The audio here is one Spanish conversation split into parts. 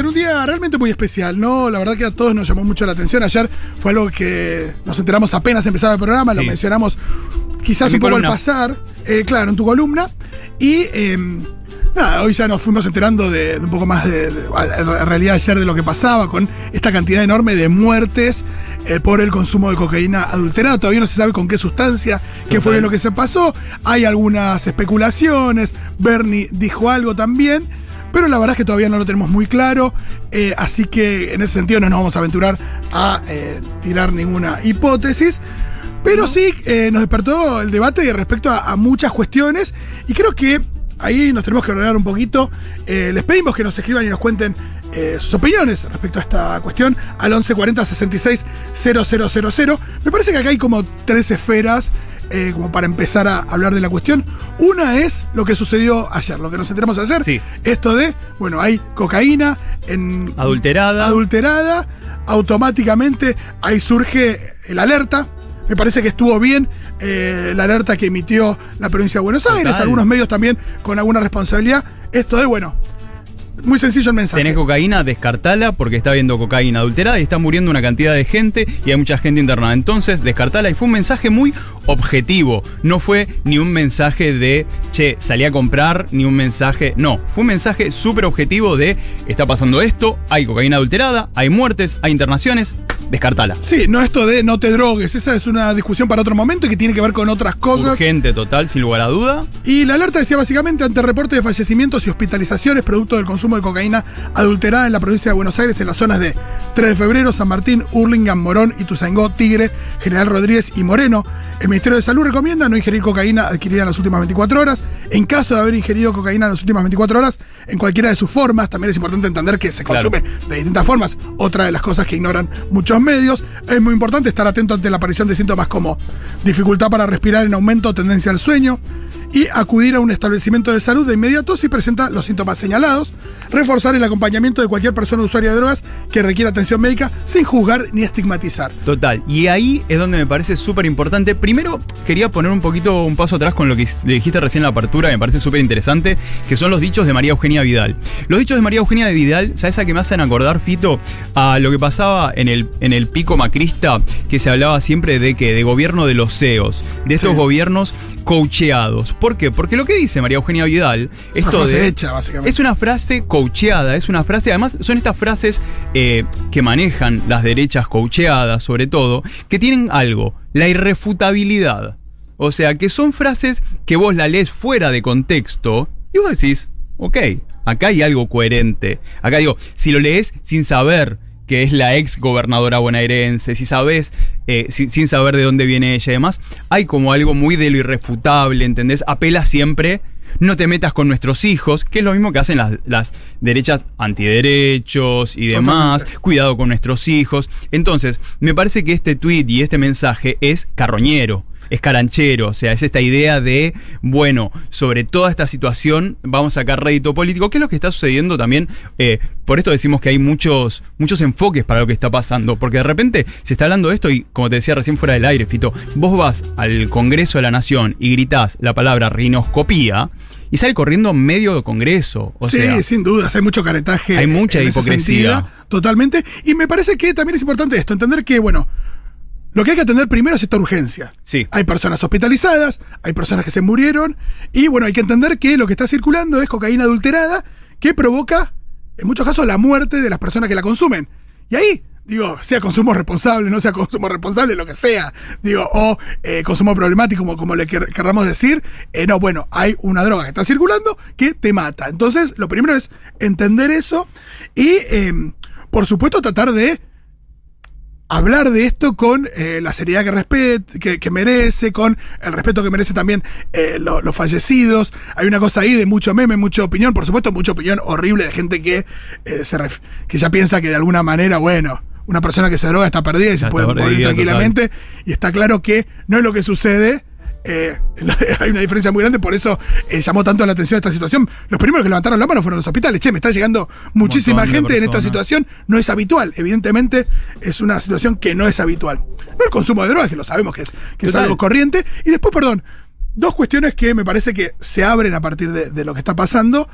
en un día realmente muy especial, ¿no? La verdad que a todos nos llamó mucho la atención. Ayer fue algo que nos enteramos apenas empezaba el programa, lo mencionamos quizás un poco al pasar, eh, claro, en tu columna. Y eh, nada, hoy ya nos fuimos enterando de, de un poco más de, de- en realidad ayer de lo que pasaba con esta cantidad enorme de muertes eh, por el consumo de cocaína adulterada. Todavía no se sabe con qué sustancia, qué Total. fue lo que se pasó. Hay algunas especulaciones. Bernie dijo algo también. Pero la verdad es que todavía no lo tenemos muy claro. eh, así que en ese sentido no nos vamos a aventurar a eh, tirar ninguna hipótesis. Pero sí eh, nos despertó el debate respecto a, a muchas cuestiones. Y creo que ahí nos tenemos que ordenar un poquito. Les pedimos que nos escriban y nos cuenten eh, sus opiniones respecto a esta cuestión al 1140 66 000. Me parece que acá hay como tres esferas eh, como para empezar a hablar de la cuestión. Una es lo que sucedió ayer, lo que nos enteramos ayer. Sí. Esto de, bueno, hay cocaína en Adulterada. adulterada, automáticamente ahí surge el alerta. Me parece que estuvo bien eh, la alerta que emitió la provincia de Buenos Aires, Total. algunos medios también con alguna responsabilidad. Esto de, bueno, muy sencillo el mensaje. Tenés cocaína, descartala porque está habiendo cocaína adulterada y está muriendo una cantidad de gente y hay mucha gente internada. Entonces, descartala y fue un mensaje muy objetivo. No fue ni un mensaje de, che, salí a comprar, ni un mensaje. No, fue un mensaje súper objetivo de, está pasando esto, hay cocaína adulterada, hay muertes, hay internaciones, descartala. Sí, no esto de no te drogues, esa es una discusión para otro momento y que tiene que ver con otras cosas. Urgente total, sin lugar a duda. Y la alerta decía básicamente ante reporte de fallecimientos y hospitalizaciones producto del consumo de cocaína adulterada en la provincia de Buenos Aires en las zonas de 3 de febrero, San Martín, Hurlingham, Morón, Ituzaingó, Tigre, General Rodríguez y Moreno. El Ministerio de Salud recomienda no ingerir cocaína adquirida en las últimas 24 horas. En caso de haber ingerido cocaína en las últimas 24 horas, en cualquiera de sus formas, también es importante entender que se Claro. consume de distintas formas. Otra de las cosas que ignoran muchos medios. Es muy importante estar atento ante la aparición de síntomas como dificultad para respirar en aumento o tendencia al sueño y acudir a un establecimiento de salud de inmediato si presenta los síntomas señalados. Reforzar el acompañamiento de cualquier persona usuaria de drogas que requiera atención médica sin juzgar ni estigmatizar. Total. Y ahí es donde me parece súper importante. Primero, quería poner un poquito un paso atrás con lo que dijiste recién en la apertura, me parece súper interesante, que son los dichos de María Eugenia Vidal. Los dichos de María Eugenia de Vidal, ¿sabes a qué me hacen acordar, Fito? A lo que pasaba en el, en el pico macrista, que se hablaba siempre de que de gobierno de los CEOs, de estos Sí. gobiernos coacheados. ¿Por qué? Porque lo que dice María Eugenia Vidal, esto frase de. hecha, básicamente. Es una frase coacheada, es una frase, además son estas frases eh, que manejan las derechas coacheadas sobre todo, que tienen algo, la irrefutabilidad. O sea, que son frases que vos la lees fuera de contexto y vos decís, ok, acá hay algo coherente. Acá digo, si lo lees sin saber que es la ex gobernadora bonaerense, si sabes, eh, sin, sin saber de dónde viene ella y demás, hay como algo muy de lo irrefutable, ¿entendés? Apela siempre, no te metas con nuestros hijos, que es lo mismo que hacen las, las derechas antiderechos y demás, Totalmente. cuidado con nuestros hijos. Entonces, me parece que este tweet y este mensaje es carroñero. Es caranchero, o sea, es esta idea de, bueno, sobre toda esta situación vamos a sacar rédito político, que es lo que está sucediendo también. eh, por esto decimos que hay muchos, muchos enfoques para lo que está pasando, porque de repente se está hablando de esto y, como te decía recién fuera del aire, Fito, vos vas al Congreso de la Nación y gritás la palabra rinoscopía y sale corriendo medio de Congreso. O sí, sea, sin dudas, hay mucho caretaje. Hay mucha en ese hipocresía. sentido, totalmente. Y me parece que también es importante esto, entender que, bueno, lo que hay que atender primero es esta urgencia. Sí. Hay personas hospitalizadas, hay personas que se murieron, y bueno, hay que entender que lo que está circulando es cocaína adulterada que provoca, en muchos casos, la muerte de las personas que la consumen. Y ahí, digo, sea consumo responsable, no sea consumo responsable, lo que sea, digo, o eh, consumo problemático, como, como le quer- querramos decir, eh, no, bueno, hay una droga que está circulando que te mata. Entonces, lo primero es entender eso y, eh, por supuesto, tratar de hablar de esto con eh, la seriedad que, respet- que, que merece, con el respeto que merece también eh, lo- los fallecidos. Hay una cosa ahí de mucho meme, mucha opinión, por supuesto, mucha opinión horrible de gente que, eh, se ref- que ya piensa que de alguna manera, bueno, una persona que se droga está perdida y se Ya puede morir tranquilamente. Y está claro que no es lo que sucede. Eh, hay una diferencia muy grande, por eso eh, llamó tanto la atención esta situación. Los primeros que levantaron la mano fueron los hospitales. Che, me está llegando muchísima gente en esta situación. No es habitual, evidentemente es una situación que no es habitual. No el consumo de drogas, que lo sabemos que es, que es algo corriente. Y después, perdón, dos cuestiones que me parece que se abren a partir de, de lo que está pasando.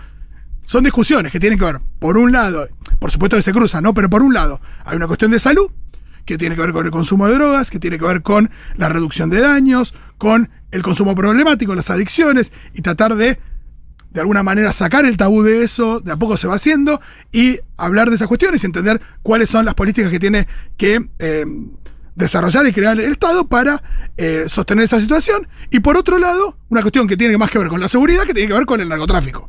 son discusiones que tienen que ver, por un lado, por supuesto que se cruzan, ¿no? Pero por un lado, hay una cuestión de salud, que tiene que ver con el consumo de drogas, que tiene que ver con la reducción de daños, con el consumo problemático, las adicciones, y tratar de, de alguna manera, sacar el tabú de eso, de a poco se va haciendo, y hablar de esas cuestiones y entender cuáles son las políticas que tiene que eh, desarrollar y crear el Estado para eh, sostener esa situación. Y por otro lado, una cuestión que tiene más que ver con la seguridad, que tiene que ver con el narcotráfico.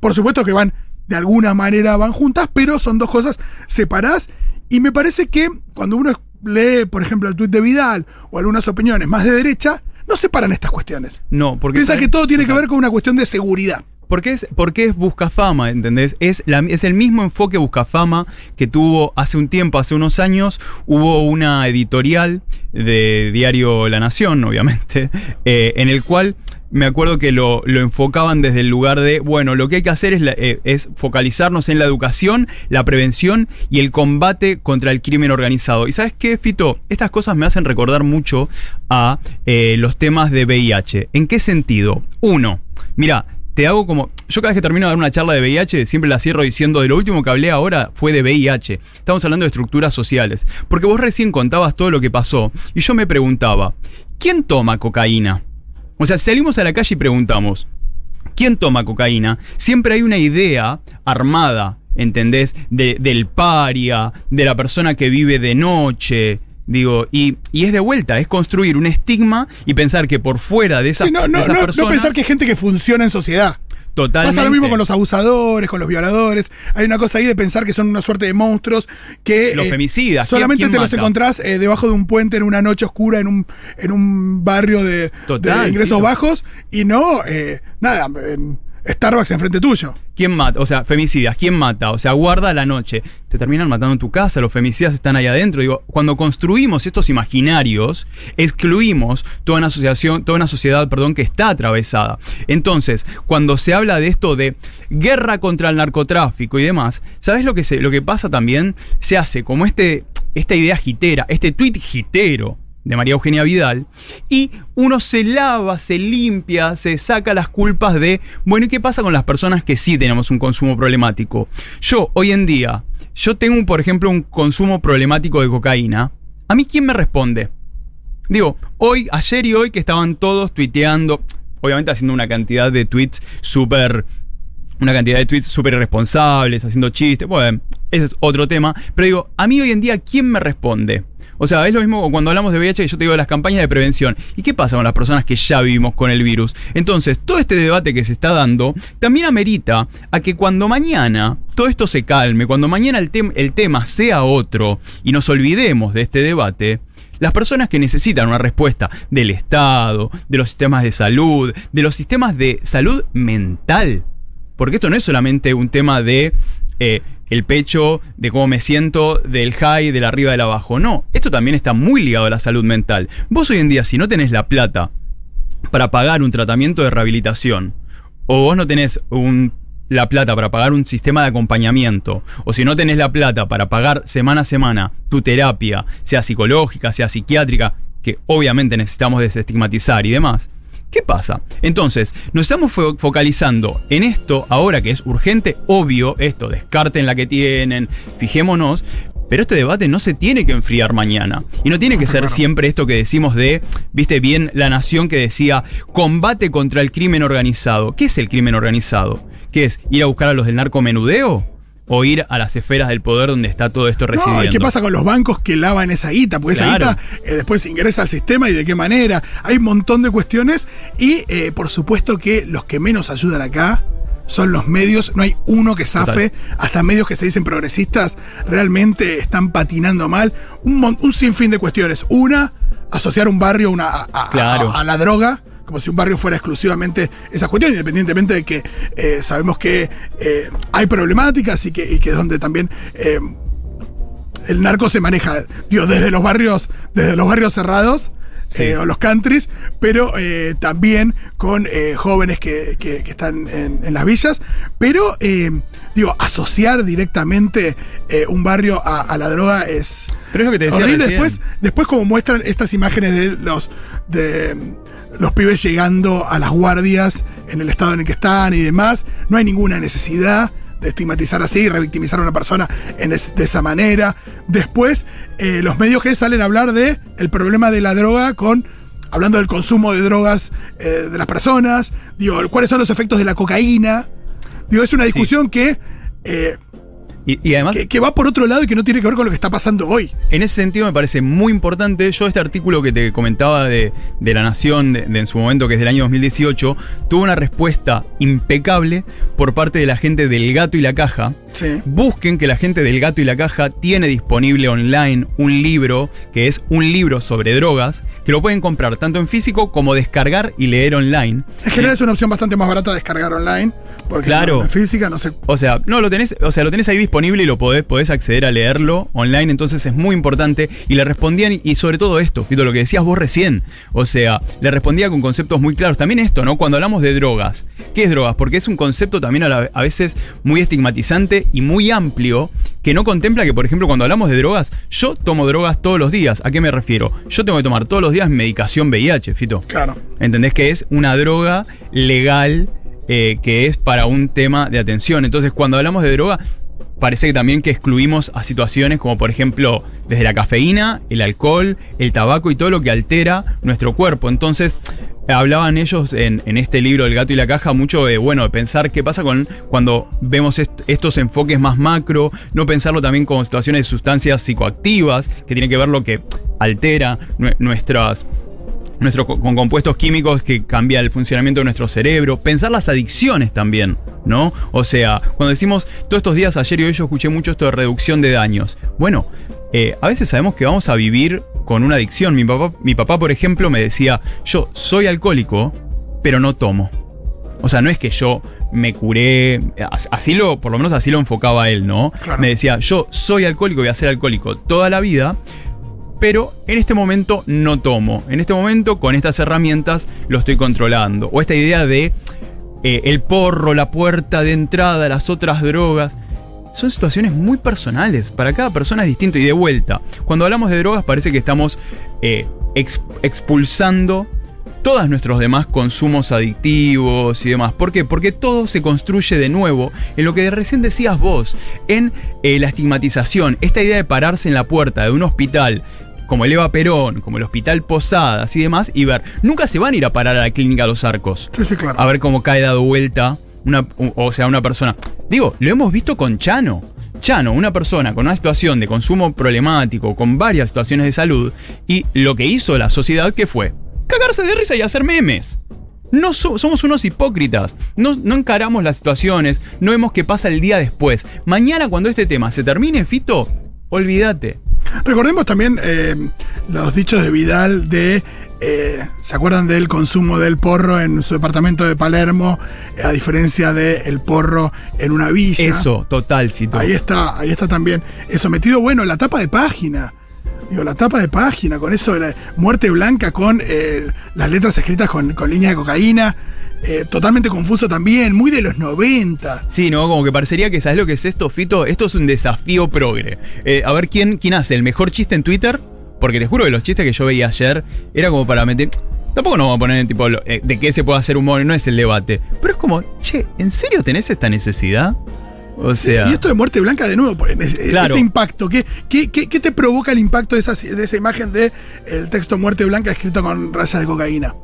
Por supuesto que van, de alguna manera van juntas, pero son dos cosas separadas y me parece que cuando uno lee, por ejemplo, el tuit de Vidal o algunas opiniones más de derecha, no separan estas cuestiones. No, porque. Piensa que todo tiene que ver con una cuestión de seguridad. Porque es, porque es Buscafama, ¿entendés? Es, la- es el mismo enfoque Buscafama que tuvo hace un tiempo, hace unos años, hubo una editorial de diario La Nación, obviamente, eh, en el cual me acuerdo que lo, lo enfocaban desde el lugar de, bueno, lo que hay que hacer es, eh, es focalizarnos en la educación, la prevención y el combate contra el crimen organizado. ¿Y sabes qué, Fito? Estas cosas me hacen recordar mucho a eh, los temas de VIH. ¿En qué sentido? Uno, mira, te hago como. Yo cada vez que termino de dar una charla de VIH, siempre la cierro diciendo: de lo último que hablé ahora fue de VIH. Estamos hablando de estructuras sociales. Porque vos recién contabas todo lo que pasó. Y yo me preguntaba: ¿quién toma cocaína? O sea, salimos a la calle y preguntamos: ¿quién toma cocaína? Siempre hay una idea armada, ¿entendés? De- del paria, de la persona que vive de noche. Digo, y, y es de vuelta, es construir un estigma y pensar que por fuera de esas, Sí, no, de no, personas. pensar que hay gente que funciona en sociedad. Totalmente. Pasa lo mismo con los abusadores, con los violadores. Hay una cosa ahí de pensar que son una suerte de monstruos que. Los femicidas, ¿quién- Solamente quién te los encontrás eh, debajo de un puente en una noche oscura, en un, en un barrio de, Total, de ingresos bajos y no, eh, nada, en Starbucks enfrente tuyo. ¿Quién mata? O sea, femicidas, ¿quién mata? O sea, guarda la noche. Te terminan matando en tu casa, los femicidas están ahí adentro. Digo, cuando construimos estos imaginarios, excluimos toda una asociación, toda una sociedad, perdón, que está atravesada. Entonces, cuando se habla de esto de guerra contra el narcotráfico y demás, ¿sabes lo que se, lo que pasa también? Se hace como este, esta idea gitera, este tuit gitero de María Eugenia Vidal, y uno se lava, se limpia, se saca las culpas de, bueno, ¿y qué pasa con las personas que sí tenemos un consumo problemático? Yo, hoy en día, yo tengo, por ejemplo, un consumo problemático de cocaína, ¿a mí quién me responde? Digo, hoy, ayer y hoy que estaban todos tuiteando, obviamente haciendo una cantidad de tweets súper una cantidad de tweets súper irresponsables, haciendo chistes, bueno, ese es otro tema. Pero digo, a mí hoy en día, ¿quién me responde? O sea, es lo mismo cuando hablamos de VIH, yo te digo de las campañas de prevención. ¿Y qué pasa con las personas que ya vivimos con el virus? Entonces, todo este debate que se está dando también amerita a que cuando mañana todo esto se calme, cuando mañana el tema sea otro y nos olvidemos de este debate, las personas que necesitan una respuesta del Estado, de los sistemas de salud, de los sistemas de salud mental, porque esto no es solamente un tema de eh, el pecho, de cómo me siento, del high, del arriba, del abajo. No, esto también está muy ligado a la salud mental. Vos hoy en día, si no tenés la plata para pagar un tratamiento de rehabilitación, o vos no tenés un- la plata para pagar un sistema de acompañamiento, o si no tenés la plata para pagar semana a semana tu terapia, sea psicológica, sea psiquiátrica, que obviamente necesitamos desestigmatizar y demás, ¿qué pasa? Entonces, nos estamos fo- focalizando en esto ahora que es urgente, obvio, esto, descarten la que tienen, fijémonos, pero este debate no se tiene que enfriar mañana. Y no tiene que ser siempre esto que decimos de, viste bien, la nación que decía, combate contra el crimen organizado. ¿Qué es el crimen organizado? ¿Qué es? ¿Ir a buscar a los del narcomenudeo? ¿O ir a las esferas del poder donde está todo esto residiendo? No, ¿y qué pasa con los bancos que lavan esa guita? Porque Claro. esa guita eh, después ingresa al sistema y de qué manera. Hay un montón de cuestiones y eh, por supuesto que los que menos ayudan acá son los medios. No hay uno que zafe. Hasta medios que se dicen progresistas realmente están patinando mal. Un, un sinfín de cuestiones. Una, asociar un barrio a una, a, a- Claro. a- a la droga. Como si un barrio fuera exclusivamente esa cuestión, independientemente de que eh, sabemos que eh, hay problemáticas y que, y que es donde también eh, el narco se maneja, digo, desde los barrios, desde los barrios cerrados. Sí. o los countries, pero también con jóvenes que, que- que están en, en las villas. Pero, digo, asociar directamente un barrio a, a la droga es Pero es lo que te decía horrible. Después, después, como muestran estas imágenes de los, de los pibes llegando a las guardias en el estado en el que están y demás. No hay ninguna necesidad de estigmatizar así, revictimizar a una persona en es- de esa manera. Después, eh, los medios que salen a hablar de el problema de la droga con. Hablando del consumo de drogas eh, de las personas, digo, cuáles son los efectos de la cocaína. Digo, es una discusión que, eh, Y, y además, que, que va por otro lado y que no tiene que ver con lo que está pasando hoy. En ese sentido me parece muy importante. Yo este artículo que te comentaba de, de La Nación, de, de en su momento, que es del año 2018, tuvo una respuesta impecable por parte de la gente del Gato y la Caja. Sí. Busquen que la gente del Gato y la Caja tiene disponible online un libro, que es un libro sobre drogas, que lo pueden comprar tanto en físico como descargar y leer online. En general es una opción bastante más barata descargar online. Porque Claro. no, en física no sé. O sea, no lo tenés, o sea, lo tenés ahí disponible y lo podés, podés acceder a leerlo online, entonces es muy importante. Y le respondían, y sobre todo esto, Fito, lo que decías vos recién. O sea, le respondía con conceptos muy claros. También esto, ¿no? Cuando hablamos de drogas. ¿Qué es drogas? Porque es un concepto también a, la- a veces muy estigmatizante y muy amplio, que no contempla que, por ejemplo, cuando hablamos de drogas, yo tomo drogas todos los días. ¿A qué me refiero? Yo tengo que tomar todos los días medicación VIH, Fito. Claro. ¿Entendés que es una droga legal eh, que es para un tema de atención? Entonces, cuando hablamos de droga, parece que también que excluimos a situaciones como, por ejemplo, desde la cafeína, el alcohol, el tabaco y todo lo que altera nuestro cuerpo. Entonces, hablaban ellos en, este libro El gato y la caja mucho de, bueno, de pensar qué pasa con cuando vemos est- estos enfoques más macro, no pensarlo también como situaciones de sustancias psicoactivas, que tiene que ver lo que altera nue- nuestras con compuestos químicos que cambia el funcionamiento de nuestro cerebro, pensar las adicciones también, ¿no? O sea, cuando decimos, todos estos días, ayer y hoy yo escuché mucho esto de reducción de daños. Bueno, eh, a veces sabemos que vamos a vivir con una adicción. Mi papá, mi papá, por ejemplo, me decía, yo soy alcohólico, pero no tomo. O sea, no es que yo me curé, as- así lo, por lo menos así lo enfocaba él, ¿no? Claro. Me decía, yo soy alcohólico, voy a ser alcohólico toda la vida, pero en este momento no tomo. En este momento, con estas herramientas, lo estoy controlando. O esta idea de eh, el porro, la puerta de entrada, las otras drogas. Son situaciones muy personales. Para cada persona es distinto. Y de vuelta, cuando hablamos de drogas, parece que estamos eh, ex- expulsando todos nuestros demás consumos adictivos y demás. ¿Por qué? Porque todo se construye de nuevo en lo que recién decías vos, en eh, la estigmatización, esta idea de pararse en la puerta de un hospital como el Eva Perón, como el Hospital Posadas y demás, y ver, nunca se van a ir a parar a la clínica Los Arcos Sí, sí, claro. a ver cómo cae dado vuelta o sea, una persona. Digo, lo hemos visto con Chano. Chano, una persona con una situación de consumo problemático, con varias situaciones de salud, y lo que hizo la sociedad, ¿qué fue? Cagarse de risa y hacer memes. No so- somos unos hipócritas, no, no encaramos las situaciones, no vemos qué pasa el día después. Mañana cuando este tema se termine, Fito, olvídate. Recordemos también eh, los dichos de Vidal de. Eh, ¿Se acuerdan del consumo del porro en su departamento de Palermo? eh, a diferencia del porro en una villa. Eso, total, Fito. Ahí está, ahí está también. Eso metido, bueno, la tapa de página. Digo, la tapa de página, con eso de la muerte blanca, con eh, las letras escritas con, con línea de cocaína. eh, totalmente confuso también, muy de los 90. Sí, ¿no? Como que parecería que, ¿sabes lo que es esto, Fito? Esto es un desafío progre. A ver quién, quién hace el mejor chiste en Twitter. Porque te juro que los chistes que yo veía ayer era como para meter. Tampoco nos vamos a poner en tipo eh, de qué se puede hacer humor, no es el debate. Pero es como, che, ¿en serio tenés esta necesidad? O sea. Y esto de muerte blanca, de nuevo, ese, Claro. ese impacto. ¿qué, qué, qué, qué te provoca el impacto de esa, de esa imagen de el texto muerte blanca escrito con rayas de cocaína?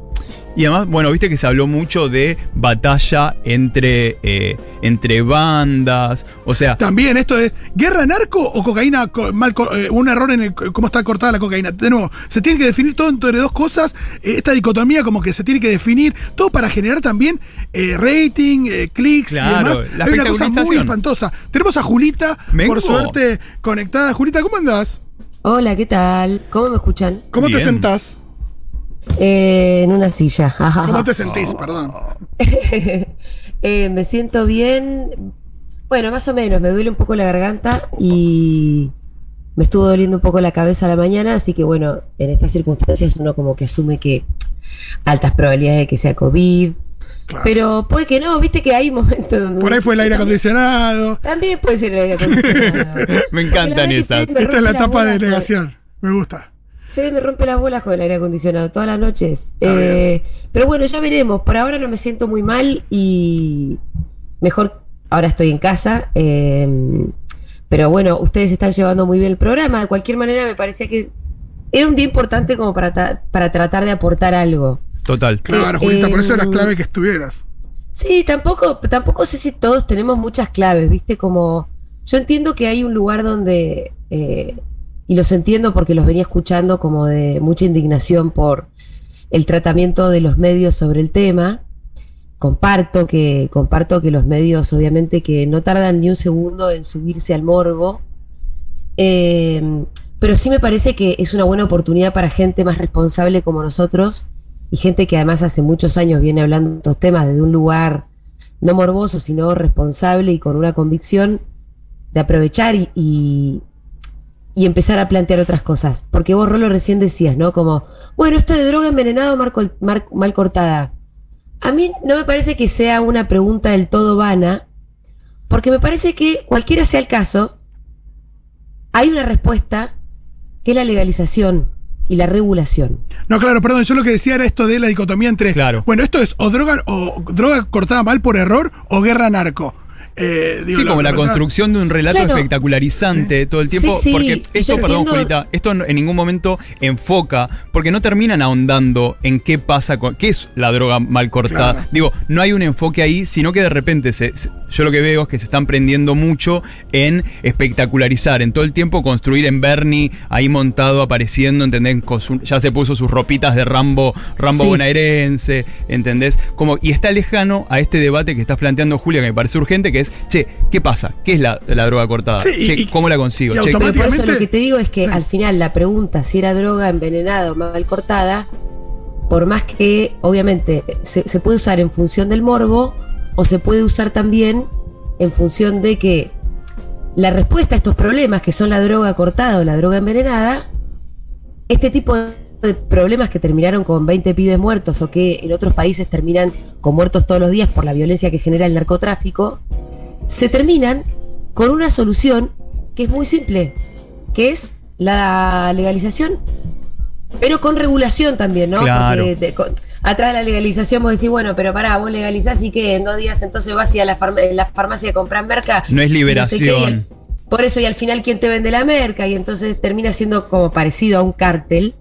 Y además, bueno, viste que se habló mucho de batalla entre, eh, entre bandas. O sea, También esto de guerra narco o cocaína, co- mal, eh, un error en el, cómo está cortada la cocaína. De nuevo, se tiene que definir todo entre dos cosas. eh, esta dicotomía como que se tiene que definir todo para generar también eh, rating, eh, clics Claro, y demás. la Hay una cosa muy espantosa. Tenemos a Julita, por suerte, conectada. Julita, ¿cómo andás? Hola, ¿qué tal? ¿Cómo me escuchan? ¿Cómo te sentás? Eh, en una silla. Ajá. ¿Cómo te sentís? Perdón. Eh, me siento bien. Bueno, más o menos. Me duele un poco la garganta y me estuvo doliendo un poco la cabeza a la mañana, así que bueno, en estas circunstancias uno como que asume que altas probabilidades de que sea COVID. Claro. Pero puede que no, viste que hay momentos donde... Por ahí fue el aire "También- acondicionado. También puede ser el aire acondicionado. me encantan esas. Esta es la etapa de negación. Me gusta. Fede me rompe las bolas con el aire acondicionado todas las noches. Eh, pero bueno, ya veremos. Por ahora no me siento muy mal y mejor ahora estoy en casa. eh, pero bueno, ustedes están llevando muy bien el programa. De cualquier manera, me parecía que era un día importante como para, ta- para tratar de aportar algo. Total. Claro, Eh, Julita, por eso era em, clave que estuvieras. Sí, tampoco, tampoco sé si todos tenemos muchas claves, ¿viste? Como yo entiendo que hay un lugar donde, eh, y los entiendo porque los venía escuchando como de mucha indignación por el tratamiento de los medios sobre el tema. Comparto que, comparto que los medios, obviamente, que no tardan ni un segundo en subirse al morbo. Eh, pero sí me parece que es una buena oportunidad para gente más responsable como nosotros y gente que además hace muchos años viene hablando de estos temas desde un lugar no morboso, sino responsable y con una convicción de aprovechar y, y, y empezar a plantear otras cosas. Porque vos, Rolo, recién decías, ¿no? Como, bueno, esto de droga envenenado mal, mal cortada. A mí no me parece que sea una pregunta del todo vana, porque me parece que cualquiera sea el caso, hay una respuesta que es la legalización y la regulación. No, claro, perdón, yo lo que decía era esto de la dicotomía entre. Claro. Bueno, esto es o droga, o droga cortada mal por error o guerra narco. Eh, digo, Sí, como la construcción de un relato Claro. espectacularizante todo el tiempo. Sí, sí, porque esto, yo perdón, entiendo- Julita, esto en ningún momento enfoca, porque no terminan ahondando en qué pasa con. qué es la droga mal cortada. Claro. Digo, no hay un enfoque ahí, sino que de repente se, se- yo lo que veo es que se están prendiendo mucho en espectacularizar, en todo el tiempo construir en Bernie ahí montado, apareciendo, ¿entendés? Con su- ya se puso sus ropitas de Rambo, Rambo Sí. bonaerense, ¿entendés? Como, y está lejano a este debate que estás planteando, Julia, que me parece urgente, que es, che, ¿qué pasa? ¿Qué es la, la droga cortada? Sí, y- Che, y- ¿Cómo la consigo? y Che, Pero por eso Automáticamente- lo que te digo es que Sí. al final la pregunta si era droga envenenada o mal cortada, por más que obviamente se, se puede usar en función del morbo o se puede usar también en función de que la respuesta a estos problemas que son la droga cortada o la droga envenenada, este tipo de problemas que terminaron con 20 pibes muertos o que en otros países terminan con muertos todos los días por la violencia que genera el narcotráfico, se terminan con una solución que es muy simple, que es la legalización, pero con regulación también, ¿no? Claro. Porque de- con- atrás de la legalización vos decís, bueno, pero pará, vos legalizás y que en dos días entonces vas y a la, farma- en la farmacia a comprar merca. No es sé qué, liberación. por eso, y al final, ¿quién te vende la merca? Y entonces termina siendo como parecido a un cártel.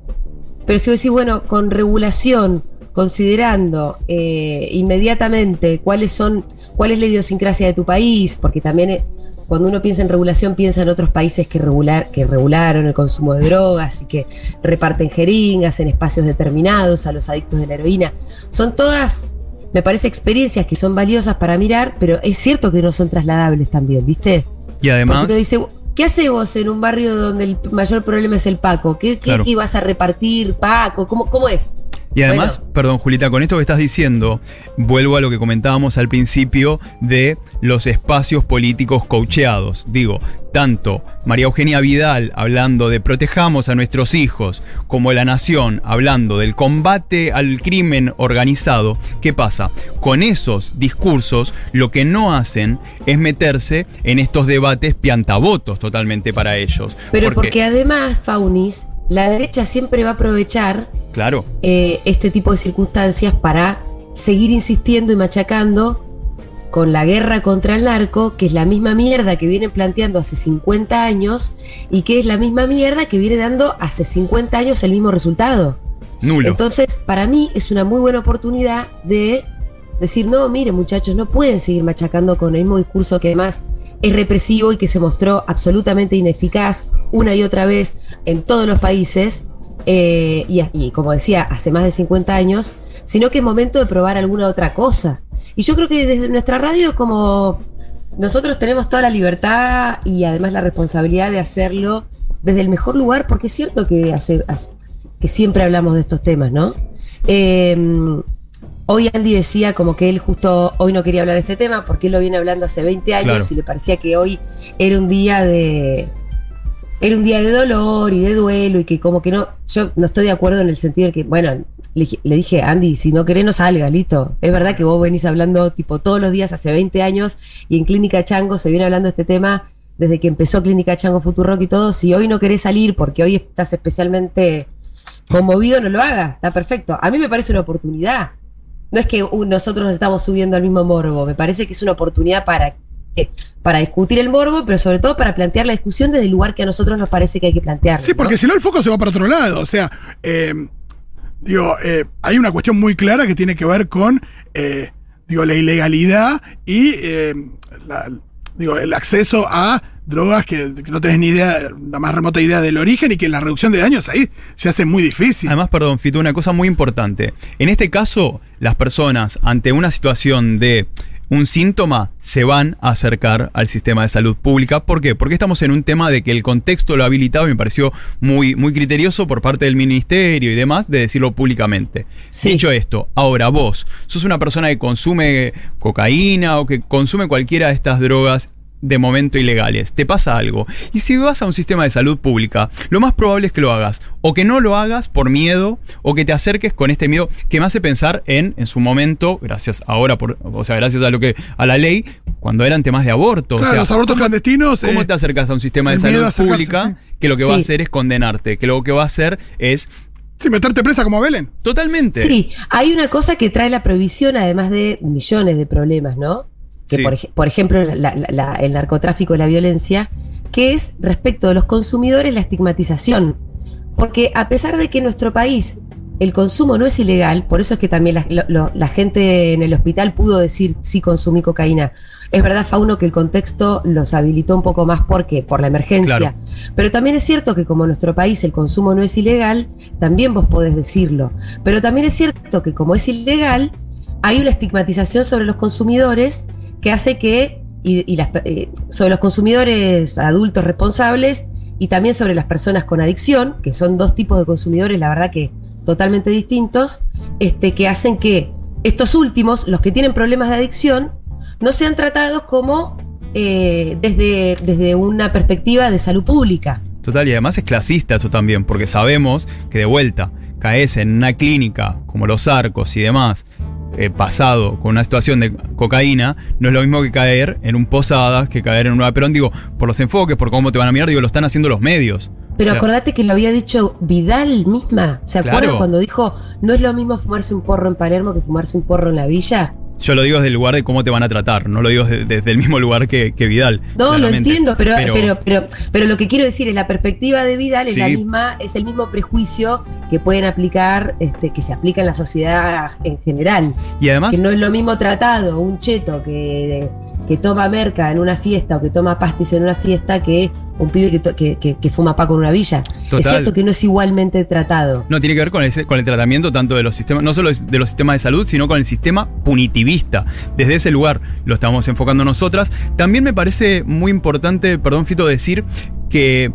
Pero si vos decís, bueno, con regulación, considerando eh, inmediatamente cuáles son, cuál es la idiosincrasia de tu país, porque también eh, cuando uno piensa en regulación piensa en otros países que, regular, que regularon el consumo de drogas y que reparten jeringas en espacios determinados a los adictos de la heroína. Son todas, me parece, experiencias que son valiosas para mirar, pero es cierto que no son trasladables también, ¿viste? Y además, Porque uno dice, ¿qué haces vos en un barrio donde el mayor problema es el Paco? ¿Qué, qué Claro. a repartir, Paco? ¿Cómo, cómo es? Y además, Bueno. perdón, Julita, con esto que estás diciendo, vuelvo a lo que comentábamos al principio de los espacios políticos coacheados. Digo, tanto María Eugenia Vidal hablando de protejamos a nuestros hijos, como La Nación hablando del combate al crimen organizado. ¿Qué pasa? Con esos discursos, lo que no hacen es meterse en estos debates piantavotos totalmente para ellos. Pero porque, además, Faunis, la derecha siempre va a aprovechar claro, eh, este tipo de circunstancias para seguir insistiendo y machacando con la guerra contra el narco, que es la misma mierda que vienen planteando hace 50 años y que es la misma mierda que viene dando hace 50 años el mismo resultado. nulo. Entonces, para mí es una muy buena oportunidad de decir, no, miren muchachos, no pueden seguir machacando con el mismo discurso que además es represivo y que se mostró absolutamente ineficaz una y otra vez en todos los países, eh, y, y como decía, hace más de 50 años, sino que es momento de probar alguna otra cosa. Y yo creo que desde nuestra radio, como nosotros tenemos toda la libertad y además la responsabilidad de hacerlo desde el mejor lugar, porque es cierto que, hace, hace- que siempre hablamos de estos temas, ¿no? Eh, hoy Andy decía como que él justo hoy no quería hablar de este tema porque él lo viene hablando hace 20 años Claro. y le parecía que hoy era un día de era un día de dolor y de duelo y que como que no yo no estoy de acuerdo en el sentido de que bueno le, dije- le dije Andy si no querés no salga listo es verdad que vos venís hablando tipo todos los días hace 20 años y en Clínica Chango se viene hablando este tema desde que empezó Clínica Chango Futurock y todo si hoy no querés salir porque hoy estás especialmente conmovido, no lo hagas, está perfecto. A mí me parece una oportunidad. No es que uh, nosotros nos estamos subiendo al mismo morbo, me parece que es una oportunidad para, para discutir el morbo, pero sobre todo para plantear la discusión desde el lugar que a nosotros nos parece que hay que plantear. Sí, porque si no el foco se va para otro lado. O sea, eh, digo, eh, hay una cuestión muy clara que tiene que ver con eh, digo, la ilegalidad y eh, la- digo, el acceso a drogas que, que no tenés ni idea, la más remota idea del origen y que la reducción de daños ahí se hace muy difícil. Además, perdón, Fito, una cosa muy importante. En este caso, las personas ante una situación de un síntoma se van a acercar al sistema de salud pública. ¿Por qué? Porque estamos en un tema de que el contexto lo ha habilitado y me pareció muy, muy criterioso por parte del ministerio y demás de decirlo públicamente. Sí. Dicho esto, ahora vos, sos una persona que consume cocaína o que consume cualquiera de estas drogas de momento ilegales, te pasa algo. Y si vas a un sistema de salud pública, lo más probable es que lo hagas. O que no lo hagas por miedo, o que te acerques con este miedo que me hace pensar en, en su momento, gracias ahora, por, o sea, gracias a lo que, a la ley, cuando eran temas de aborto. Claro, o sea, los abortos ¿cómo- clandestinos. ¿Cómo eh, te acercas a un sistema de salud pública sí. que lo que va a hacer es condenarte? Que lo que va a hacer es sí, meterte presa como Belén. totalmente. Sí, hay una cosa que trae la prohibición, además de millones de problemas, ¿no? Que Sí. por, por ejemplo, la- la- la- el narcotráfico y la violencia, que es respecto de los consumidores la estigmatización. Porque a pesar de que en nuestro país el consumo no es ilegal, por eso es que también la, lo- lo- la gente en el hospital pudo decir sí consumí cocaína. Es verdad, Fauno, que el contexto los habilitó un poco más porque por la emergencia. Claro. Pero también es cierto que como en nuestro país el consumo no es ilegal, también vos podés decirlo. Pero también es cierto que como es ilegal, hay una estigmatización sobre los consumidores que hace que, y, las eh, sobre los consumidores adultos responsables y también sobre las personas con adicción, que son dos tipos de consumidores, la verdad que totalmente distintos, este, que hacen que estos últimos, los que tienen problemas de adicción, no sean tratados como eh, desde, desde una perspectiva de salud pública. Total, y además es clasista eso también, porque sabemos que de vuelta caes en una clínica como los arcos y demás, eh, pasado con una situación de cocaína, no es lo mismo que caer en un Posadas, que caer en un Perón, digo, por los enfoques, por cómo te van a mirar, digo, lo están haciendo los medios. Pero O sea, acordate que lo había dicho Vidal misma. ¿Se acuerdan Claro. cuando dijo no es lo mismo fumarse un porro en Palermo que fumarse un porro en la villa? Yo lo digo desde el lugar de cómo te van a tratar, no lo digo desde, desde el mismo lugar que, que Vidal. No, lo entiendo, pero, pero, pero, pero, lo que quiero decir es la perspectiva de Vidal es la misma, es el mismo prejuicio que pueden aplicar, este, que se aplica en la sociedad en general. y además, Que no es lo mismo tratado un cheto que, que toma merca en una fiesta o que toma pastis en una fiesta que un pibe que, que, que- que fuma paco en una villa. Es cierto que no es igualmente tratado. No, tiene que ver con el, con el tratamiento tanto de los sistemas, no solo de los sistemas de salud, sino con el sistema punitivista. Desde ese lugar lo estamos enfocando nosotras. También me parece muy importante, perdón Fito, decir que,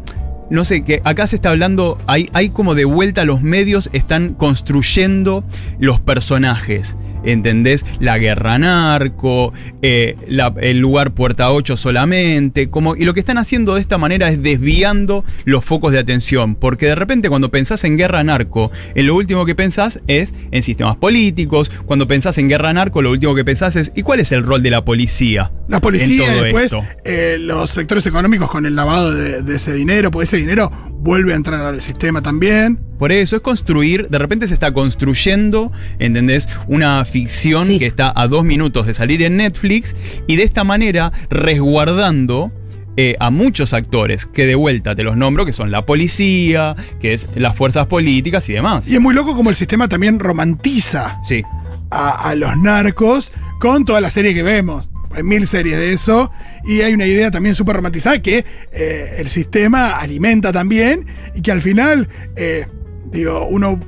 no sé, que acá se está hablando, hay, hay como de vuelta los medios están construyendo los personajes. ¿Entendés? La guerra narco, eh, la- el lugar puerta 8 solamente, como, y lo que están haciendo de esta manera es desviando los focos de atención, porque de repente cuando pensás en guerra narco, en lo último que pensás es en sistemas políticos, cuando pensás en guerra narco, lo último que pensás es, ¿y cuál es el rol de la policía? La policía en y después esto? eh, los sectores económicos con el lavado de, de ese dinero, porque ese dinero vuelve a entrar al sistema también. Por eso es construir, de repente se está construyendo, ¿entendés? Una ficción Sí. que está a dos minutos de salir en Netflix y de esta manera resguardando eh, a muchos actores, que de vuelta te los nombro, que son la policía, que es las fuerzas políticas y demás. Y es muy loco como el sistema también romantiza Sí, a, a los narcos con toda la serie que vemos. Hay mil series de eso. Y hay una idea también súper romantizada que eh, el sistema alimenta también y que al final, eh, digo, uno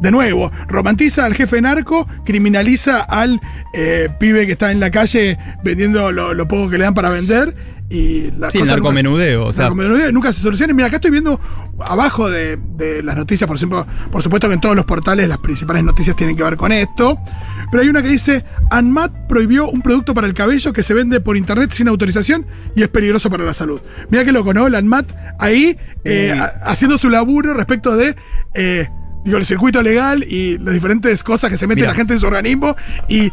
de nuevo, romantiza al jefe narco, criminaliza al eh, pibe que está en la calle vendiendo lo, lo poco que le dan para vender. Y la sí, el cosa nunca narcomenudeo, o sea, narcomenudeo nunca se soluciona. Mira, acá estoy viendo abajo de, de las noticias, por ejemplo, por supuesto que en todos los portales las principales noticias tienen que ver con esto. Pero hay una que dice, ANMAT prohibió un producto para el cabello que se vende por internet sin autorización y es peligroso para la salud. Mira que loco, ¿no? La ANMAT ahí eh, a- haciendo su laburo respecto de... eh, digo, el circuito legal y las diferentes cosas que se mete la gente en su organismo y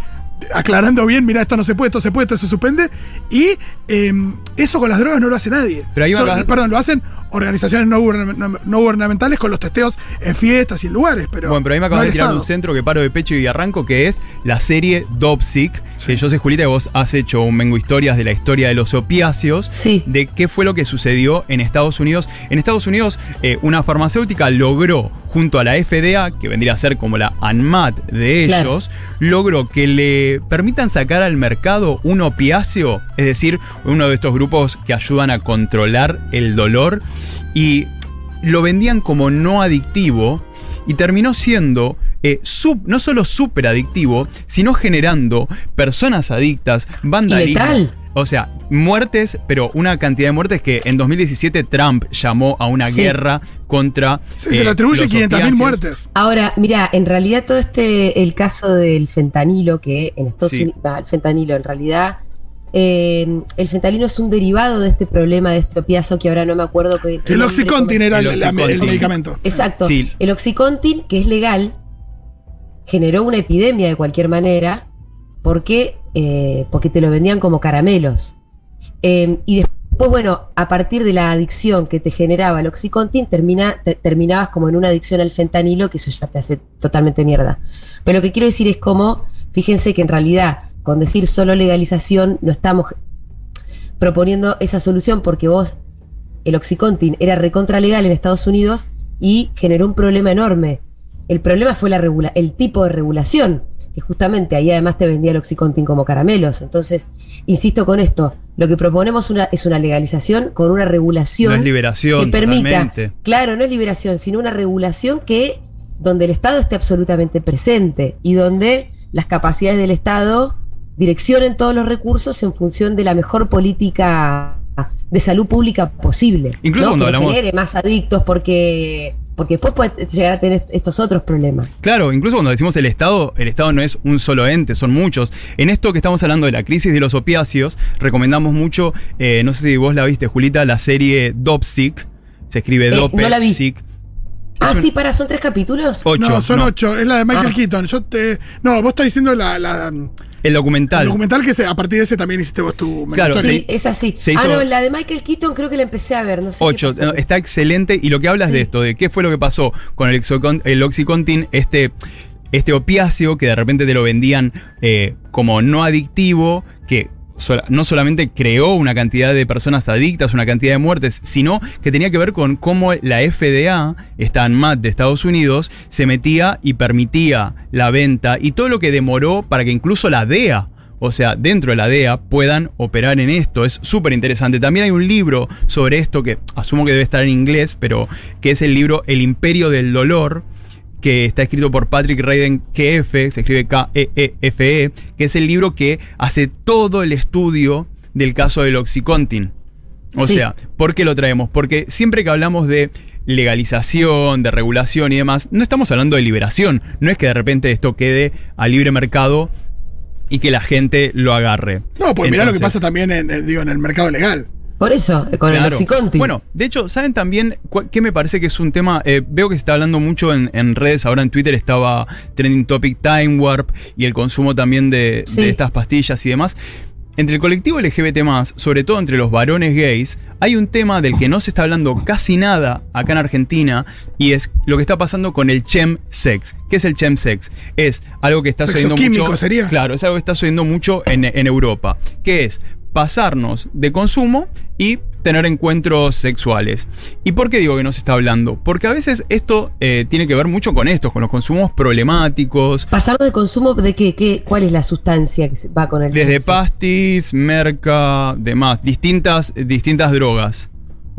aclarando bien, mira, esto no se puede, esto se puede, esto se suspende. Y eh, eso con las drogas no lo hace nadie. Pero ahí perdón, lo hacen organizaciones no, gubern- no gubernamentales con los testeos en fiestas y en lugares. Pero Bueno, pero ahí me acabas de tirar Estado. un centro que paro de pecho y arranco, que es la serie Dopsic. Que yo sé, Julita, que vos has hecho un mengo historias de la historia de los opiáceos. Sí. De qué fue lo que sucedió en Estados Unidos. En Estados Unidos, eh, una farmacéutica logró, junto a la FDA, que vendría a ser como la ANMAT de Claro. ellos, logró que le permitan sacar al mercado un opiáceo, es decir, uno de estos grupos que ayudan a controlar el dolor. Y lo vendían como no adictivo y terminó siendo eh, sub- no solo súper adictivo, sino generando personas adictas, vandalismo. O sea, muertes, pero una cantidad de muertes que en 2017 Trump llamó a una Sí. guerra contra. Sí, se eh, le atribuye los 500.000 opiáceos. muertes. Ahora, mira, en realidad todo este, el caso del fentanilo, que en Estados Sí. Unidos, el fentanilo en realidad, eh, el fentanilo es un derivado de este problema de este opiazo que ahora no me acuerdo que... El Oxycontin era el, medicamento. Exacto. Sí. El Oxycontin, que es legal, generó una epidemia de cualquier manera porque, eh, porque te lo vendían como caramelos. Eh, y después, bueno, a partir de la adicción que te generaba el Oxycontin, termina, te- terminabas como en una adicción al fentanilo, que eso ya te hace totalmente mierda. Pero lo que quiero decir es como, fíjense que en realidad, con decir solo legalización, no estamos proponiendo esa solución porque vos el Oxycontin era recontra legal en Estados Unidos y generó un problema enorme. El problema fue la regula el tipo de regulación, que justamente ahí además te vendía el Oxycontin como caramelos. Entonces, insisto con esto, lo que proponemos una, es una legalización con una regulación No es liberación, que permita, totalmente. claro, no es liberación, sino una regulación que donde el Estado esté absolutamente presente y donde las capacidades del Estado direccionen todos los recursos en función de la mejor política de salud pública posible. Incluso ¿no? cuando que hablamos- genere más adictos porque porque después puede llegar a tener estos otros problemas. Claro, incluso cuando decimos el Estado, el Estado no es un solo ente, son muchos. En esto que estamos hablando de la crisis de los opiáceos, recomendamos mucho, eh, no sé si vos la viste, Julita, la serie Dopsic. Se escribe Eh, Dope no la vi. Ah, sí, para, son tres capítulos. Ocho. no, son no. ocho. Es la de Michael Ah. Keaton. Yo te. No, vos estás diciendo la, la- El documental. el documental que se, a partir de ese también hiciste vos tu Claro. Sí, es así. se ah, hizo- no, la de Michael Keaton creo que la empecé a ver, no sé. qué Ocho, no, está excelente. Y lo que hablas Sí. de esto, de qué fue lo que pasó con el, Oxycon- el Oxycontin, este, este opiáceo que de repente te lo vendían eh, como no adictivo, que no solamente creó una cantidad de personas adictas, una cantidad de muertes, sino que tenía que ver con cómo la FDA, esta ANMAT de Estados Unidos, se metía y permitía la venta y todo lo que demoró para que incluso la DEA o sea, dentro de la DEA puedan operar en esto. Es súper interesante. También hay un libro sobre esto que asumo que debe estar en inglés, pero que es el libro El Imperio del Dolor, que está escrito por Patrick Raiden KF, se escribe K-E-E-F-E, que es el libro que hace todo el estudio del caso del Oxycontin. O Sí. sea, ¿por qué lo traemos? Porque siempre que hablamos de legalización, de regulación y demás, no estamos hablando de liberación. No es que de repente esto quede a libre mercado y que la gente lo agarre. No, pues mirá lo que pasa también en, en- digo, en el mercado legal. Por eso, con el. Oxycontin. Bueno, de hecho, ¿saben también qué me parece que es un tema? Eh, veo que se está hablando mucho en, en redes, ahora en Twitter estaba trending topic Time Warp y el consumo también de, Sí. de estas pastillas y demás. Entre el colectivo LGBT, sobre todo entre los varones gays, hay un tema del que no se está hablando casi nada acá en Argentina y es lo que está pasando con el chemsex. ¿Qué es el chemsex? Es algo que está sucediendo químico mucho. sería. Claro, es algo que está sucediendo mucho en, en Europa. Que es pasarnos de consumo y tener encuentros sexuales. ¿Y por qué digo que no se está hablando? Porque a veces esto eh, tiene que ver mucho con esto, con los consumos problemáticos, Pasarlo de consumo de qué, qué, cuál es la sustancia que va con el desde pastis, merca, demás, distintas, distintas drogas.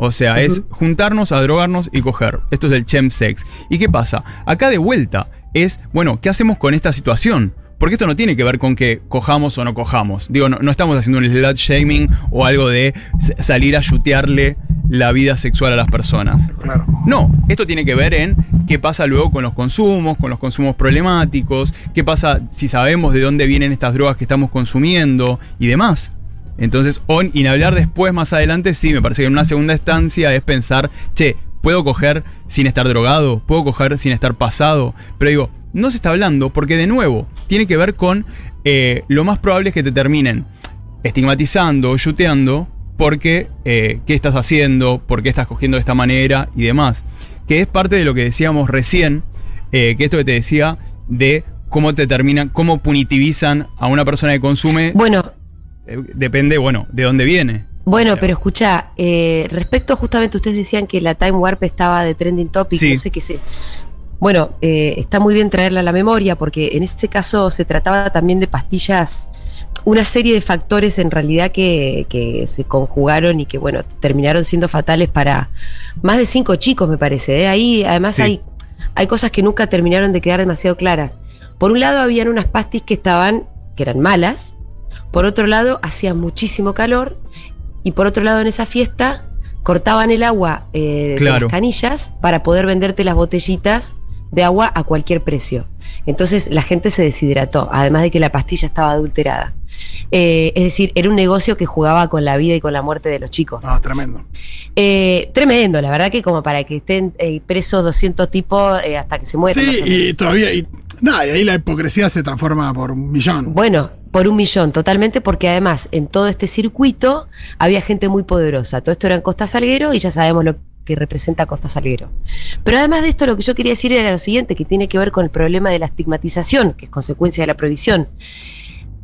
O sea, es juntarnos a drogarnos y coger. Esto es el chemsex. ¿Y qué pasa? Acá de vuelta es, bueno, ¿qué hacemos con esta situación? Porque esto no tiene que ver con que cojamos o no cojamos. Digo, no, no estamos haciendo un slut shaming o algo de salir a chutearle la vida sexual a las personas. Claro. No, esto tiene que ver en qué pasa luego con los consumos, con los consumos problemáticos, qué pasa si sabemos de dónde vienen estas drogas que estamos consumiendo y demás. Entonces, on, y en hablar después, más adelante, sí, me parece que en una segunda estancia es pensar, che, ¿puedo coger sin estar drogado? ¿Puedo coger sin estar pasado? Pero digo, no se está hablando porque de nuevo, tiene que ver con eh, lo más probable es que te terminen estigmatizando o yuteando porque eh, qué estás haciendo, por qué estás cogiendo de esta manera y demás. Que es parte de lo que decíamos recién, eh, que esto que te decía de cómo te terminan, cómo punitivizan a una persona que consume. Bueno, eh, depende, bueno, de dónde viene. Bueno, O sea, pero escucha, eh, respecto justamente ustedes decían que la Time Warp estaba de trending topic, Sí. no sé qué sé. Bueno, eh, está muy bien traerla a la memoria porque en este caso se trataba también de pastillas, una serie de factores en realidad que, que se conjugaron y que bueno, terminaron siendo fatales para más de cinco chicos, me parece. ¿eh? Ahí además Sí. hay, hay cosas que nunca terminaron de quedar demasiado claras. Por un lado habían unas pastis que estaban, que eran malas, por otro lado hacía muchísimo calor y por otro lado en esa fiesta cortaban el agua eh, de las canillas para poder venderte las botellitas de agua a cualquier precio. Entonces la gente se deshidrató, además de que la pastilla estaba adulterada. Eh, es decir, era un negocio que jugaba con la vida y con la muerte de los chicos. Ah, tremendo. Eh, tremendo, la verdad que como para que estén eh, presos 200 tipos eh, hasta que se mueran. Sí, y todavía. Y, nada, y ahí la hipocresía se transforma por un millón. Bueno, por un millón, totalmente, porque además en todo este circuito había gente muy poderosa. Todo esto era en Costa Salguero y ya sabemos lo que representa Costa Salguero. Pero además de esto, lo que yo quería decir era lo siguiente, que tiene que ver con el problema de la estigmatización, que es consecuencia de la prohibición.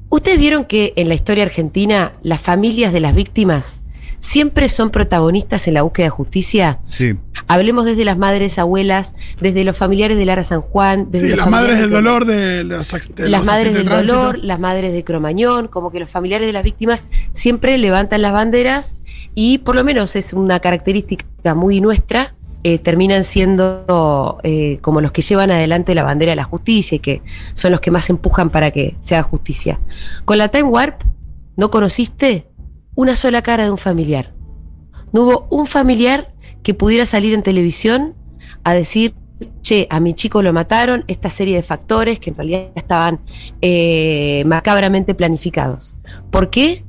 Ustedes vieron que en la historia argentina las familias de las víctimas siempre son protagonistas en la búsqueda de justicia. Sí. Hablemos desde las madres, abuelas, desde los familiares de Lara San Juan, desde Sí, los las madres del de- dolor de los, de las los madres del de dolor, las madres de Cromañón, como que los familiares de las víctimas siempre levantan las banderas y por lo menos es una característica muy nuestra, eh, terminan siendo eh, como los que llevan adelante la bandera de la justicia y que son los que más empujan para que se haga justicia. Con la Time Warp no conociste una sola cara de un familiar. No hubo un familiar que pudiera salir en televisión a decir, che, a mi chico lo mataron, esta serie de factores que en realidad estaban eh, macabramente planificados. ¿Por qué?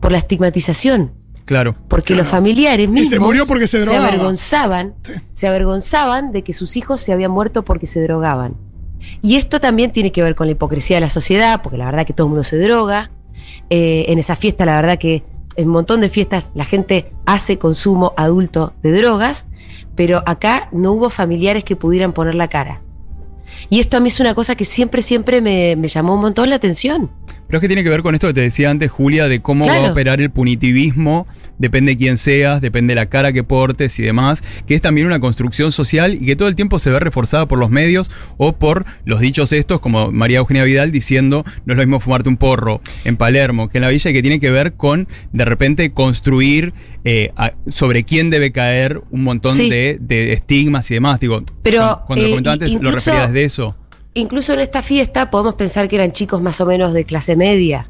Por la estigmatización. Claro. Porque Claro. los familiares mismos se murió porque se avergonzaban, Sí. se avergonzaban de que sus hijos se habían muerto porque se drogaban. Y esto también tiene que ver con la hipocresía de la sociedad, porque la verdad que todo el mundo se droga. Eh, en esa fiesta, la verdad que en un montón de fiestas la gente hace consumo adulto de drogas, pero acá no hubo familiares que pudieran poner la cara. Y esto a mí es una cosa que siempre, siempre me, me llamó un montón la atención. Pero es que tiene que ver con esto que te decía antes, Julia, de cómo va a operar el punitivismo, depende de quién seas, depende de la cara que portes y demás, que es también una construcción social y que todo el tiempo se ve reforzada por los medios o por los dichos estos, como María Eugenia Vidal diciendo, no es lo mismo fumarte un porro en Palermo que en la villa, y que tiene que ver con, de repente, construir eh, a- sobre quién debe caer un montón Sí. de, de estigmas y demás. Digo, Pero, cuando, lo eh, comentaba antes, lo incluso- refería desde eso. Incluso en esta fiesta podemos pensar que eran chicos más o menos de clase media.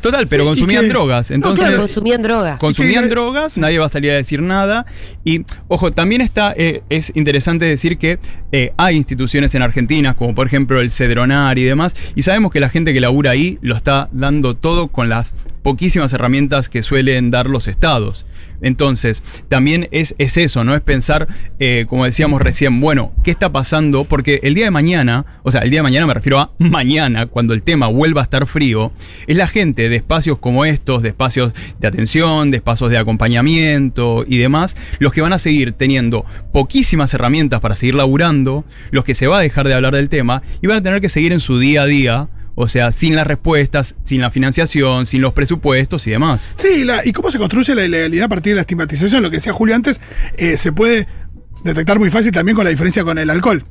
Total, pero Sí, consumían que- drogas. No, Entonces, claro, consumían droga. consumían que- drogas, nadie va a salir a decir nada. Y, ojo, también está, eh, es interesante decir que eh, hay instituciones en Argentina, como por ejemplo el Cedronar y demás, y sabemos que la gente que labura ahí lo está dando todo con las poquísimas herramientas que suelen dar los estados. Entonces, también es, es eso, ¿no? Es pensar, eh, como decíamos recién, bueno, ¿qué está pasando? Porque el día de mañana, o sea, el día de mañana me refiero a mañana, cuando el tema vuelva a estar frío, es la gente de espacios como estos, de espacios de atención, de espacios de acompañamiento y demás, los que van a seguir teniendo poquísimas herramientas para seguir laburando, los que se va a dejar de hablar del tema y van a tener que seguir en su día a día. O sea, sin las respuestas, sin la financiación, sin los presupuestos y demás. Sí, la- y cómo se construye la ilegalidad a partir de la estigmatización. Lo que decía Julio antes, eh, se puede detectar muy fácil también con la diferencia con el alcohol.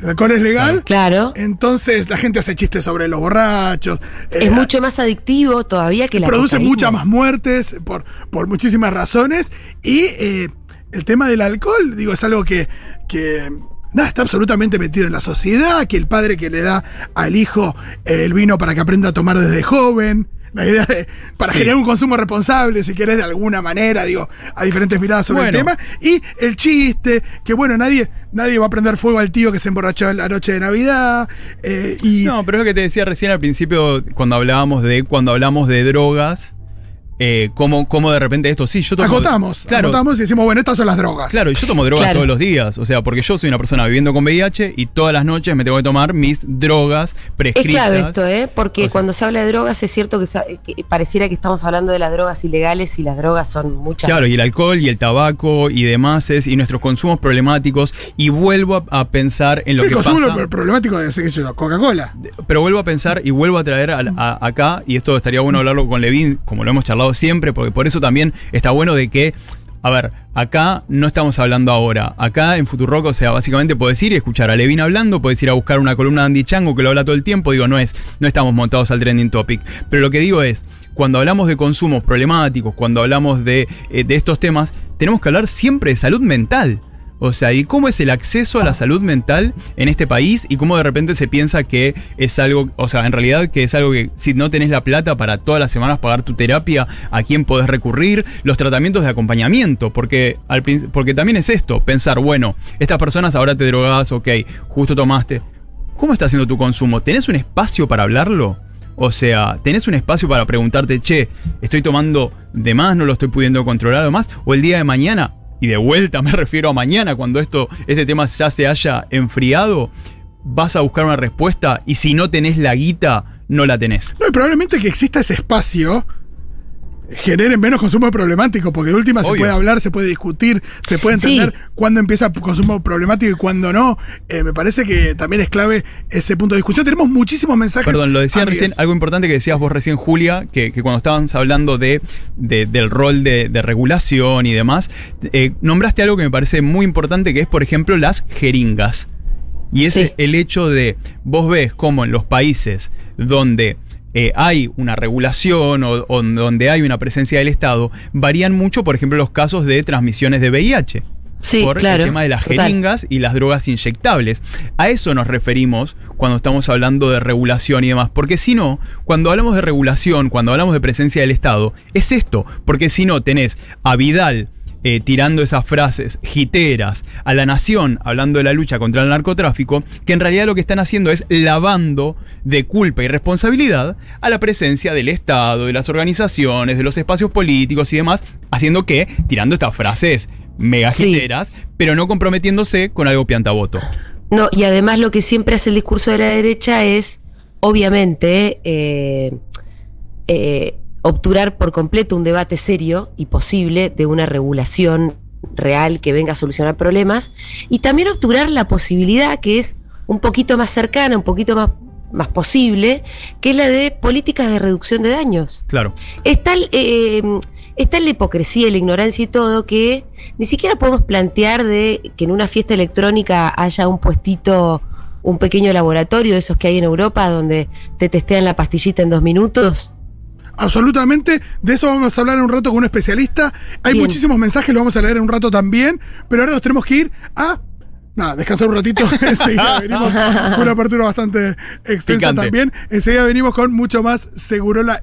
El alcohol es legal, Claro. entonces la gente hace chistes sobre los borrachos. eh, Es mucho más adictivo todavía que la produce cocaína. muchas más muertes por, por muchísimas razones. Y eh, el tema del alcohol, digo, es algo que, que nada, está absolutamente metido en la sociedad, que el padre que le da al hijo eh, el vino para que aprenda a tomar desde joven. La idea de, para Sí. generar un consumo responsable, si querés, de alguna manera, digo, hay diferentes miradas sobre Bueno. el tema. Y el chiste, que bueno, nadie, nadie va a prender fuego al tío que se emborrachó la noche de Navidad. eh, y No, pero es lo que te decía recién al principio, cuando hablábamos de, cuando hablamos de drogas, eh, cómo, cómo de repente esto, sí, yo tomo... Acotamos, Claro, acotamos y decimos, bueno, estas son las drogas. Claro, y yo tomo drogas Claro. todos los días, o sea, porque yo soy una persona viviendo con VIH y todas las noches me tengo que tomar mis drogas Es prescritas. clave esto, ¿eh? Porque O sea- cuando se habla de drogas es cierto que, pareciera que estamos hablando de las drogas ilegales y las drogas son muchas Claro, y el alcohol y el tabaco y demás es, y nuestros consumos problemáticos, y vuelvo a, a pensar en lo Sí, que consumo pasa. lo problemático de Coca-Cola. Pero vuelvo a pensar y vuelvo a traer a- a- acá, y esto estaría bueno hablarlo con Levin, como lo hemos charlado siempre, porque por eso también está bueno de que, a ver, acá no estamos hablando ahora. Acá en Futurock, o sea, básicamente puedes ir y escuchar a Levin hablando, puedes ir a buscar una columna de Andy Chango que lo habla todo el tiempo, digo, no es, no estamos montados al trending topic. Pero lo que digo es, cuando hablamos de consumos problemáticos, cuando hablamos de, eh, de estos temas, tenemos que hablar siempre de salud mental. O sea, y cómo es el acceso a la salud mental en este país y cómo de repente se piensa que es algo, o sea, en realidad que es algo que si no tenés la plata para todas las semanas pagar tu terapia, a quién podés recurrir, los tratamientos de acompañamiento, porque, al, porque también es esto, pensar, bueno, estas personas ahora te drogas, ok, justo tomaste. ¿Cómo está haciendo tu consumo? ¿Tenés un espacio para hablarlo? O sea, ¿tenés un espacio para preguntarte, che, estoy tomando de más, no lo estoy pudiendo controlar más? O el día de mañana, y de vuelta me refiero a mañana, cuando esto, este tema ya se haya enfriado, vas a buscar una respuesta y si no tenés la guita, no la tenés. No, y probablemente que exista ese espacio genere menos consumo problemático, porque de última se puede hablar, se puede discutir, se puede Sí. entender cuándo empieza consumo problemático y cuándo no. Eh, me parece que también es clave ese punto de discusión. Tenemos muchísimos mensajes. Perdón, lo decía amigues. recién, algo importante que decías vos recién, Julia, que, que cuando estábamos hablando de, de- del rol de, de regulación y demás, eh, nombraste algo que me parece muy importante, que es, por ejemplo, las jeringas. Y es Sí. el hecho de, vos ves cómo en los países donde eh, hay una regulación o, o donde hay una presencia del Estado, varían mucho, por ejemplo, los casos de transmisiones de VIH Sí, por claro. el tema de las total. jeringas y las drogas inyectables. A eso nos referimos cuando estamos hablando de regulación y demás. Porque si no, cuando hablamos de regulación, cuando hablamos de presencia del Estado, es esto. Porque si no, tenés a Vidal eh, tirando esas frases jiteras, a la nación hablando de la lucha contra el narcotráfico, que en realidad lo que están haciendo es lavando de culpa y responsabilidad a la presencia del Estado, de las organizaciones, de los espacios políticos y demás, haciendo que, tirando estas frases mega Sí. jiteras, pero no comprometiéndose con algo piantaboto. No, y además lo que siempre hace el discurso de la derecha es, obviamente, eh, eh, obturar por completo un debate serio y posible de una regulación real que venga a solucionar problemas y también obturar la posibilidad que es un poquito más cercana, un poquito más, más posible, que es la de políticas de reducción de daños. Claro. Es tal, eh, es tal la hipocresía la ignorancia y todo que ni siquiera podemos plantear de que en una fiesta electrónica haya un puestito, un pequeño laboratorio de esos que hay en Europa donde te testean la pastillita en dos minutos. Absolutamente. De eso vamos a hablar en un rato con un especialista. Hay Bien. muchísimos mensajes, lo vamos a leer en un rato también. Pero ahora nos tenemos que ir a. Nada, descansar un ratito. Enseguida venimos. Fue una apertura bastante extensa Picante. también. Enseguida venimos con mucho más Segurola y